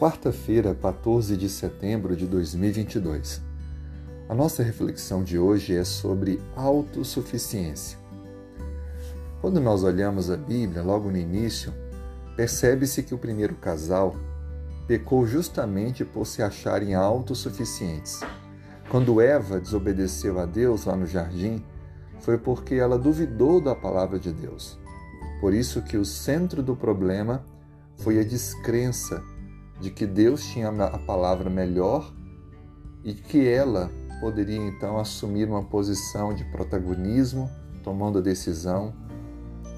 Quarta-feira, 14 de setembro de 2022. A nossa reflexão de hoje é sobre autossuficiência. Quando nós olhamos a Bíblia, logo no início, percebe-se que o primeiro casal pecou justamente por se acharem autossuficientes. Quando Eva desobedeceu a Deus lá no jardim, foi porque ela duvidou da palavra de Deus. Por isso que o centro do problema foi a descrença de que Deus tinha a palavra melhor e que ela poderia então assumir uma posição de protagonismo, tomando a decisão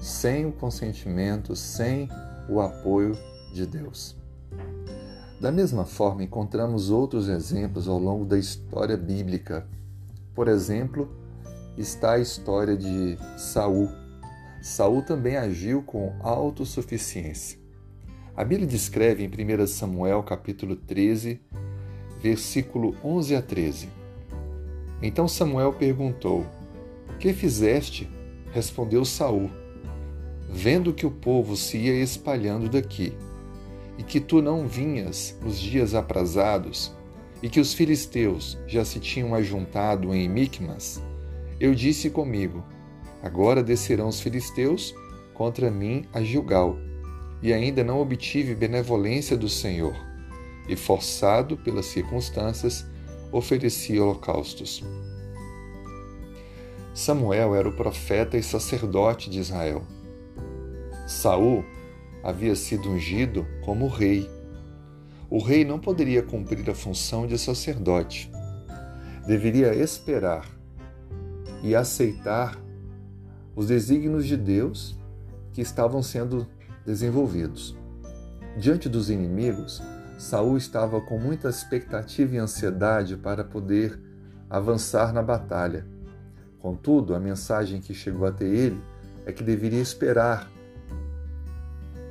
sem o consentimento, sem o apoio de Deus. Da mesma forma, encontramos outros exemplos ao longo da história bíblica. Por exemplo, está a história de Saul. Saul também agiu com autossuficiência. A Bíblia descreve em 1 Samuel capítulo 13, versículo 11 a 13. Então Samuel perguntou: Que fizeste? Respondeu Saul: Vendo que o povo se ia espalhando daqui, e que tu não vinhas nos dias aprazados, e que os filisteus já se tinham ajuntado em Micmas, eu disse comigo: Agora descerão os filisteus contra mim a Gilgal e ainda não obtive benevolência do Senhor, e forçado pelas circunstâncias, ofereci holocaustos. Samuel era o profeta e sacerdote de Israel. Saul havia sido ungido como rei. O rei não poderia cumprir a função de sacerdote. Deveria esperar e aceitar os desígnios de Deus que estavam sendo desenvolvidos. Diante dos inimigos, Saul estava com muita expectativa e ansiedade para poder avançar na batalha. Contudo, a mensagem que chegou até ele é que deveria esperar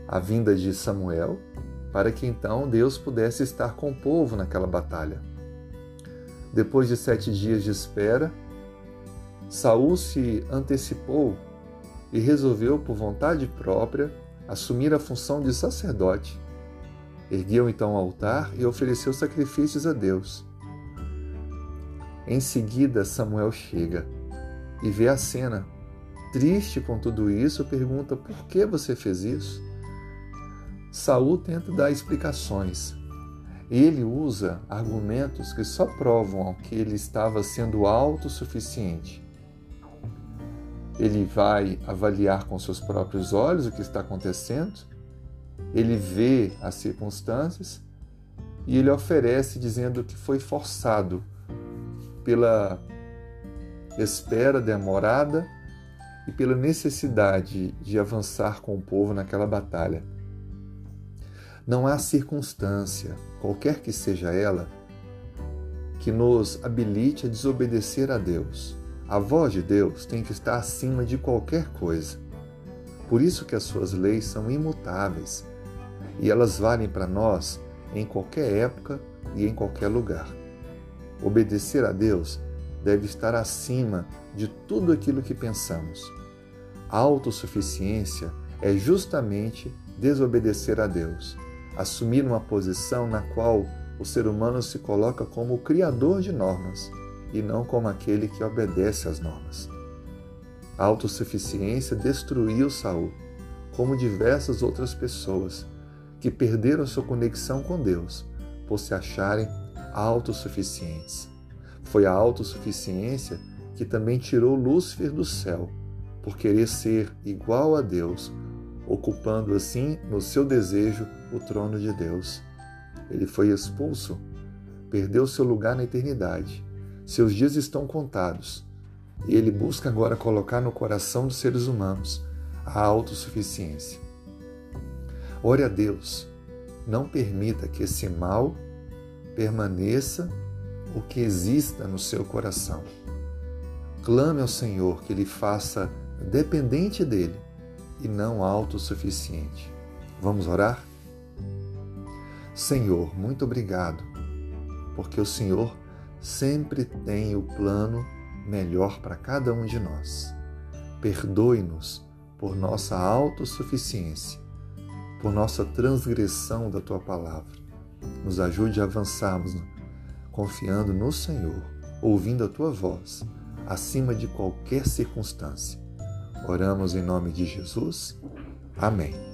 a vinda de Samuel para que então Deus pudesse estar com o povo naquela batalha. Depois de sete dias de espera, Saul se antecipou e resolveu, por vontade própria, assumir a função de sacerdote. Ergueu então o altar e ofereceu sacrifícios a Deus. Em seguida, Samuel chega e vê a cena. Triste com tudo isso, pergunta: por que você fez isso? Saul tenta dar explicações. Ele usa argumentos que só provam que ele estava sendo autossuficiente ele vai avaliar com seus próprios olhos o que está acontecendo, ele vê as circunstâncias e ele oferece dizendo que foi forçado pela espera demorada e pela necessidade de avançar com o povo naquela batalha. Não há circunstância, qualquer que seja ela, que nos habilite a desobedecer a Deus a voz de Deus tem que estar acima de qualquer coisa. Por isso que as suas leis são imutáveis e elas valem para nós em qualquer época e em qualquer lugar. Obedecer a Deus deve estar acima de tudo aquilo que pensamos. A autossuficiência é justamente desobedecer a Deus, assumir uma posição na qual o ser humano se coloca como o criador de normas e não como aquele que obedece às normas. A autossuficiência destruiu Saul, como diversas outras pessoas que perderam sua conexão com Deus por se acharem autossuficientes. Foi a autossuficiência que também tirou Lúcifer do céu, por querer ser igual a Deus, ocupando assim, no seu desejo, o trono de Deus. Ele foi expulso, perdeu seu lugar na eternidade seus dias estão contados e ele busca agora colocar no coração dos seres humanos a autossuficiência. Ore a Deus, não permita que esse mal permaneça ou que exista no seu coração. Clame ao Senhor que lhe faça dependente dele e não autossuficiente. Vamos orar? Senhor, muito obrigado, porque o Senhor sempre tem o plano melhor para cada um de nós. Perdoe-nos por nossa autossuficiência, por nossa transgressão da tua palavra. Nos ajude a avançarmos confiando no Senhor, ouvindo a tua voz, acima de qualquer circunstância. Oramos em nome de Jesus. Amém.